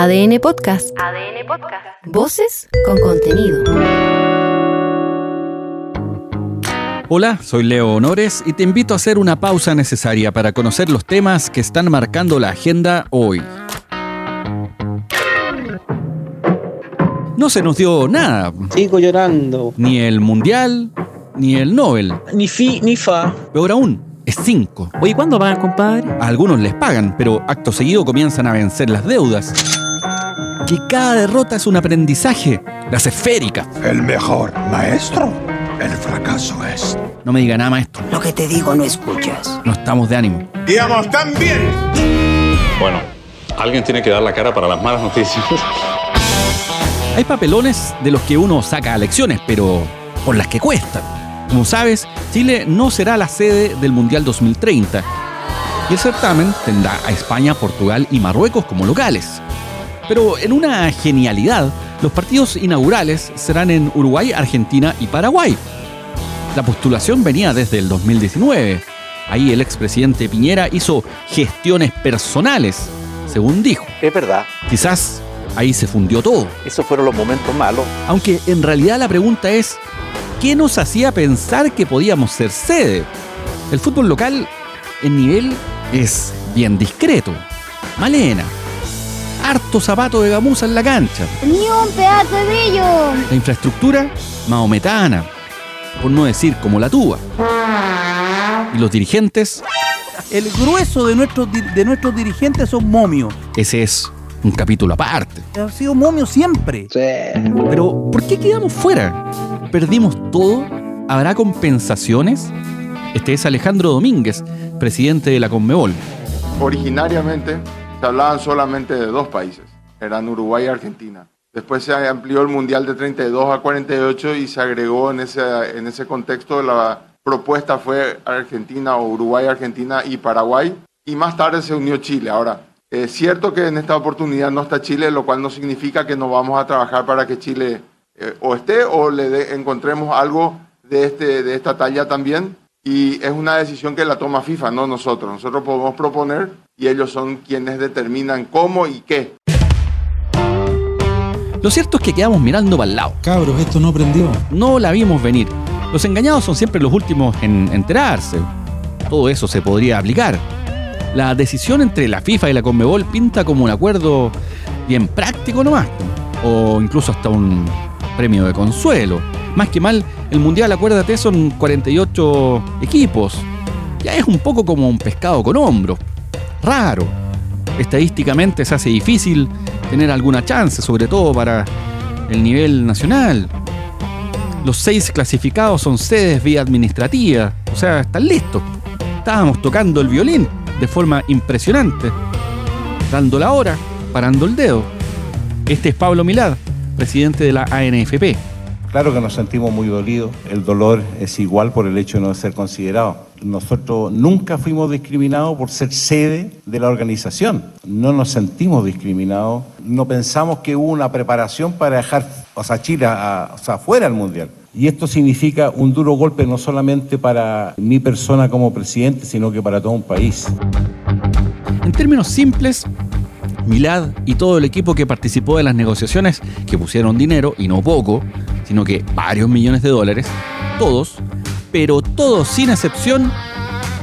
ADN Podcast. ADN Podcast. Voces con contenido. Hola, soy Leo Honores y te invito a hacer una pausa necesaria para conocer los temas que están marcando la agenda hoy. No se nos dio nada. Sigo llorando. Ni el Mundial, ni el Nobel. Ni fi, ni fa. Peor aún, es 5. Oye, ¿cuándo pagan, compadre? A algunos les pagan, pero acto seguido comienzan a vencer las deudas. Que cada derrota es un aprendizaje. Las esféricas. El mejor maestro, el fracaso es. No me diga nada, maestro. Lo que te digo no escuchas. No estamos de ánimo. Digamos también. Bueno, alguien tiene que dar la cara para las malas noticias. Hay papelones de los que uno saca lecciones, pero por las que cuestan. Como sabes, Chile no será la sede del Mundial 2030. Y el certamen tendrá a España, Portugal y Marruecos como locales. Pero en una genialidad, los partidos inaugurales serán en Uruguay, Argentina y Paraguay. La postulación venía desde el 2019. Ahí el expresidente Piñera hizo gestiones personales, según dijo. Es verdad, Quizás ahí se fundió todo. esos fueron los momentos malos. Aunque en realidad la pregunta es, ¿qué nos hacía pensar que podíamos ser sede? El fútbol local en nivel es bien discreto. Malena. Harto zapato de gamuza en la cancha. Ni un pedazo de brillo. La infraestructura, maometana. Por no decir como la tuba. Y los dirigentes, El grueso de nuestros, de nuestros dirigentes son momios. ese es un capítulo aparte. Han sido momios siempre. Sí. Pero, ¿por qué quedamos fuera? ¿Perdimos todo? ¿Habrá compensaciones? Este es Alejandro Domínguez, presidente de la Conmebol. Originariamente se hablaban solamente de dos países, eran Uruguay y Argentina. Después se amplió el Mundial de 32 a 48 y se agregó en ese, en ese contexto la propuesta fue Argentina o Uruguay, Argentina y Paraguay. Y más tarde se unió Chile. Ahora, es cierto que en esta oportunidad no está Chile, lo cual no significa que no vamos a trabajar para que Chile eh, o esté o le dé- encontremos algo de, este, de esta talla también. Y es una decisión que la toma FIFA, no nosotros. Nosotros podemos proponer y ellos son quienes determinan cómo y qué. Lo cierto es que quedamos mirando para el lado. Cabros, esto no prendió. No la vimos venir. Los engañados son siempre los últimos en enterarse. Todo eso se podría aplicar. La decisión entre la FIFA y la Conmebol pinta como un acuerdo bien práctico nomás. O incluso hasta un premio de consuelo. Más que mal, el Mundial, acuérdate, son 48 equipos. Ya es un poco como un pescado con hombros. Raro. Estadísticamente se hace difícil tener alguna chance, sobre todo para el nivel nacional. Los seis clasificados son sedes vía administrativa, o sea, están listos. Estábamos tocando el violín de forma impresionante, dando la hora, parando el dedo. Este es Pablo Milad, presidente de la ANFP. Claro que nos sentimos muy dolidos. El dolor es igual por el hecho de no ser considerado. Nosotros nunca fuimos discriminados por ser sede de la organización. No nos sentimos discriminados. No pensamos que hubo una preparación para dejar o Chile a- fuera del Mundial. Y esto significa un duro golpe no solamente para mi persona como presidente, sino que para todo un país. En términos simples, Milad y todo el equipo que participó de las negociaciones, que pusieron dinero, y no poco, sino que varios millones de dólares, todos, pero todos sin excepción,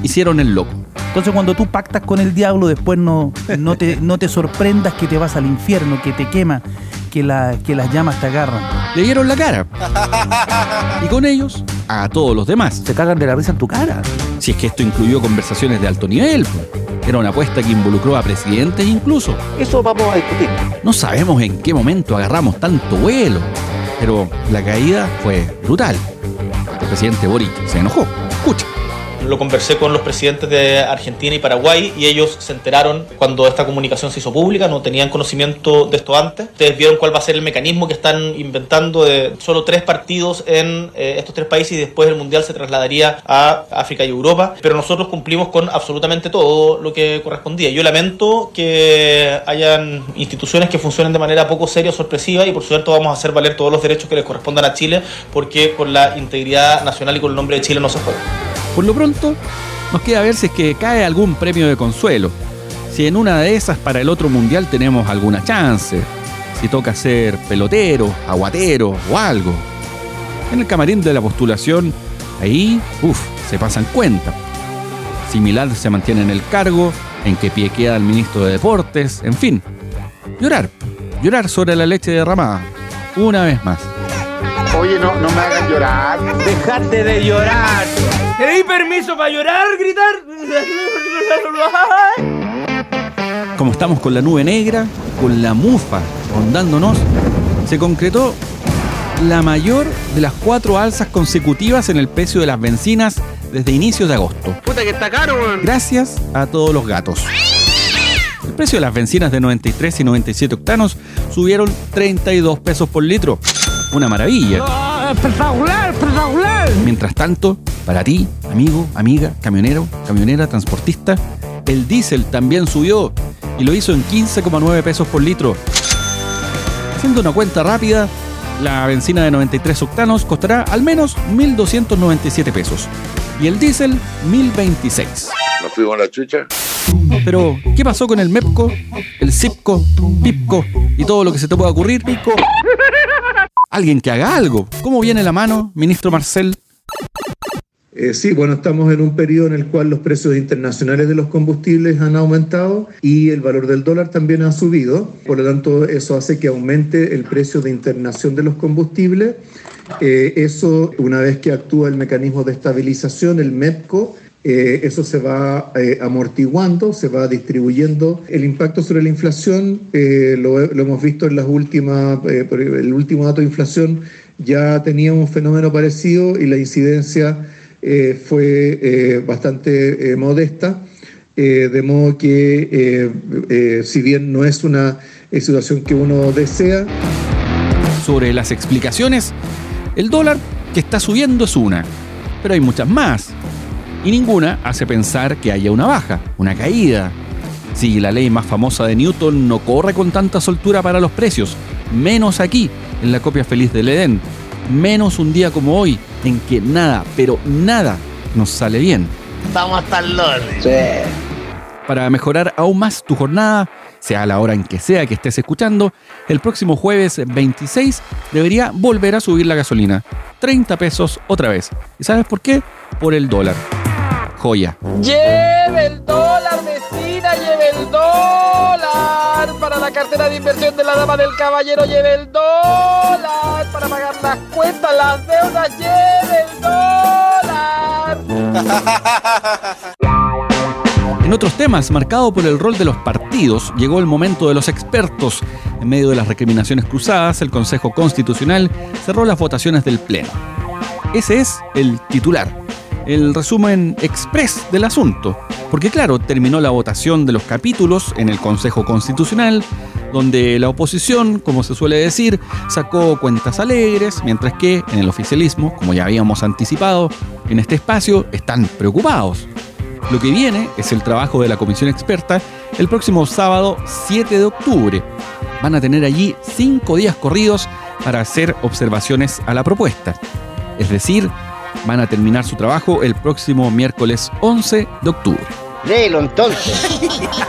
hicieron el loco. Entonces cuando tú pactas con el diablo, después no, no, te, no te sorprendas que te vas al infierno, que te quema, que, la, que las llamas te agarran. Le dieron la cara. Y con ellos, a todos los demás. Se cagan de la risa en tu cara. Si es que esto incluyó conversaciones de alto nivel. Era una apuesta que involucró a presidentes incluso. Eso vamos a discutir. No sabemos en qué momento agarramos tanto vuelo, pero la caída fue brutal. El presidente Boric se enojó. Escucha. Lo conversé con los presidentes de Argentina y Paraguay y ellos se enteraron cuando esta comunicación se hizo pública, no tenían conocimiento de esto antes. Ustedes vieron cuál va a ser el mecanismo que están inventando de solo tres partidos en eh, estos tres países y después el Mundial se trasladaría a África y Europa. Pero nosotros cumplimos con absolutamente todo lo que correspondía. Yo lamento que hayan instituciones que funcionen de manera poco seria o sorpresiva y por cierto vamos a hacer valer todos los derechos que les correspondan a Chile porque con la integridad nacional y con el nombre de Chile no se juega. Por lo pronto, nos queda ver si es que cae algún premio de consuelo. si en una de esas para el otro mundial tenemos alguna chance, si toca ser pelotero, aguatero o algo. En el camarín de la postulación, ahí, uff, se pasan cuenta. Si Milad se mantiene en el cargo, en qué pie queda el ministro de Deportes, en fin. Llorar, llorar sobre la leche derramada, una vez más. Oye, no, no me hagan llorar. Dejate de llorar. ¿Te di permiso para llorar, gritar? Como estamos con la nube negra, con la mufa rondándonos, se concretó la mayor de las cuatro alzas consecutivas en el precio de las bencinas desde inicios de agosto. Puta que está caro, weón. Gracias a todos los gatos. El precio de las bencinas de 93 y 97 octanos subieron 32 pesos por litro. Una maravilla. Ah, espectacular, espectacular. Mientras tanto, para ti, amigo, amiga, camionero, camionera, transportista, el diésel también subió y lo hizo en 15,9 pesos por litro. Haciendo una cuenta rápida, la benzina de 93 octanos costará al menos 1.297 pesos y el diésel 1.026. ¿Nos fuimos a la chucha? Pero, ¿qué pasó con el MEPCO, el CIPCO, PIPCO y todo lo que se te pueda ocurrir? Alguien que haga algo. ¿Cómo viene la mano, ministro Marcel? Eh, sí, bueno, estamos en un periodo en el cual los precios internacionales de los combustibles han aumentado y el valor del dólar también ha subido. Por lo tanto, eso hace que aumente el precio de internación de los combustibles. Eh, eso, una vez que actúa el mecanismo de estabilización, el MEPCO, eh, eso se va eh, amortiguando, se va distribuyendo. El impacto sobre la inflación eh, lo, hemos visto en las últimas, el último dato de inflación ya tenía un fenómeno parecido y la incidencia fue bastante modesta, de modo que si bien no es una situación que uno desea, Sobre las explicaciones, el dólar que está subiendo es una, pero hay muchas más. Y ninguna hace pensar que haya una baja, una caída. Si la ley más famosa de Newton no corre con tanta soltura para los precios, menos aquí, en la copia feliz del Edén, menos un día como hoy, en que nada, pero nada nos sale bien. Vamos hasta el Sí. Para mejorar aún más tu jornada, sea la hora en que sea que estés escuchando, el próximo jueves 26 debería volver a subir la gasolina. 30 pesos otra vez. ¿Y sabes por qué? Por el dólar. Joya. Lleve el dólar, vecina, lleve el dólar. Para la cartera de inversión de la dama del caballero, lleve el dólar. Para pagar las cuentas, las deudas, lleve el dólar. En otros temas, marcado por el rol de los partidos, llegó el momento de los expertos. En medio de las recriminaciones cruzadas, el Consejo Constitucional cerró las votaciones del Pleno. Ese es el titular, el resumen express del asunto. Porque claro, terminó la votación de los capítulos en el Consejo Constitucional, donde la oposición, como se suele decir, sacó cuentas alegres, mientras que en el oficialismo, como ya habíamos anticipado, en este espacio están preocupados. Lo que viene es el trabajo de la comisión experta el próximo sábado 7 de octubre. Van a tener allí cinco días corridos para hacer observaciones a la propuesta. Es decir, van a terminar su trabajo el próximo miércoles 11 de octubre. Léelo entonces.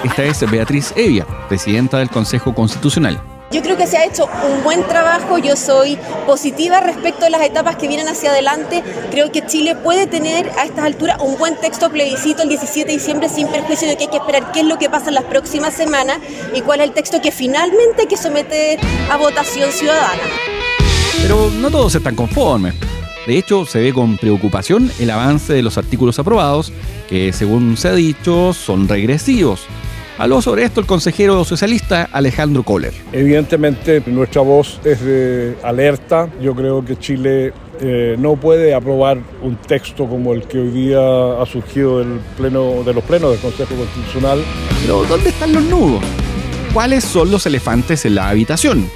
Esta es Beatriz Evia, presidenta del Consejo Constitucional. Yo creo que se ha hecho un buen trabajo, yo soy positiva respecto a las etapas que vienen hacia adelante. Creo que Chile puede tener a estas alturas un buen texto plebiscito el 17 de diciembre sin perjuicio de que hay que esperar qué es lo que pasa en las próximas semanas y cuál es el texto que finalmente hay que somete a votación ciudadana. Pero no todos están conformes. De hecho, se ve con preocupación el avance de los artículos aprobados, que según se ha dicho son regresivos. Habló sobre esto el consejero socialista Alejandro Kohler. Evidentemente nuestra voz es de alerta. Yo creo que Chile eh, no puede aprobar un texto como el que hoy día ha surgido del pleno, de los plenos del Consejo Constitucional. Pero ¿dónde están los nudos? ¿Cuáles son los elefantes en la habitación?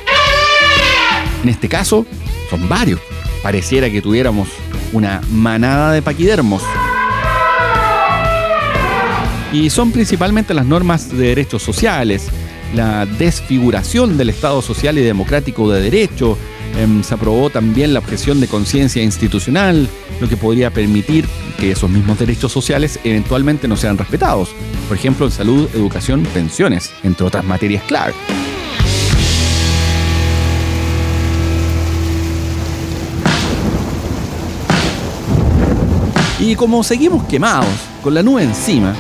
En este caso, son varios. Pareciera que tuviéramos una manada de paquidermos. Y son principalmente las normas de derechos sociales, la desfiguración del Estado social y democrático de derecho. Em, se aprobó también la objeción de conciencia institucional, lo que podría permitir que esos mismos derechos sociales eventualmente no sean respetados. Por ejemplo, en salud, educación, pensiones, entre otras materias clave. Y como seguimos quemados, con la nube encima,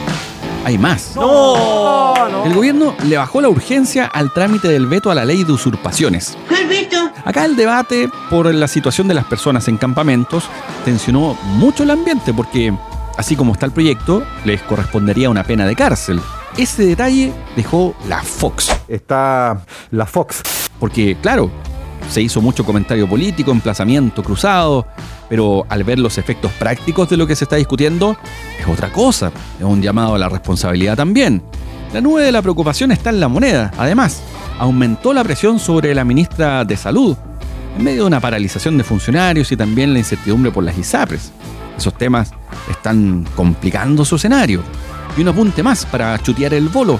hay más. El gobierno le bajó la urgencia al trámite del veto a la ley de usurpaciones. ¿Cuál veto? Acá el debate por la situación de las personas en campamentos tensionó mucho el ambiente porque, así como está el proyecto, les correspondería una pena de cárcel. Ese detalle dejó la Fox. Está la Fox. Porque, claro, se hizo mucho comentario político, emplazamiento cruzado, pero al ver los efectos prácticos de lo que se está discutiendo, es otra cosa, es un llamado a la responsabilidad también. La nube de la preocupación está en la moneda, además, aumentó la presión sobre la ministra de Salud, en medio de una paralización de funcionarios y también la incertidumbre por las ISAPRES. Esos temas están complicando su escenario. Y un apunte más para chutear el bolo.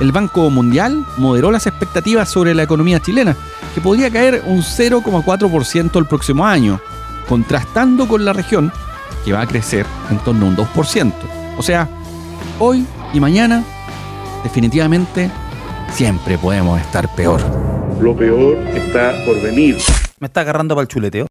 El Banco Mundial moderó las expectativas sobre la economía chilena, que podría caer un 0,4% el próximo año, contrastando con la región, que va a crecer en torno a un 2%. O sea, hoy y mañana, definitivamente, siempre podemos estar peor. Lo peor está por venir. Me está agarrando para el chuleteo.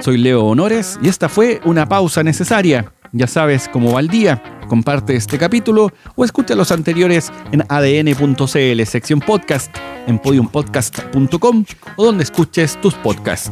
Soy Leo Honores y esta fue una pausa necesaria. Ya sabes cómo va el día. Comparte este capítulo o escucha los anteriores en adn.cl, sección podcast, en podiumpodcast.com o donde escuches tus podcasts.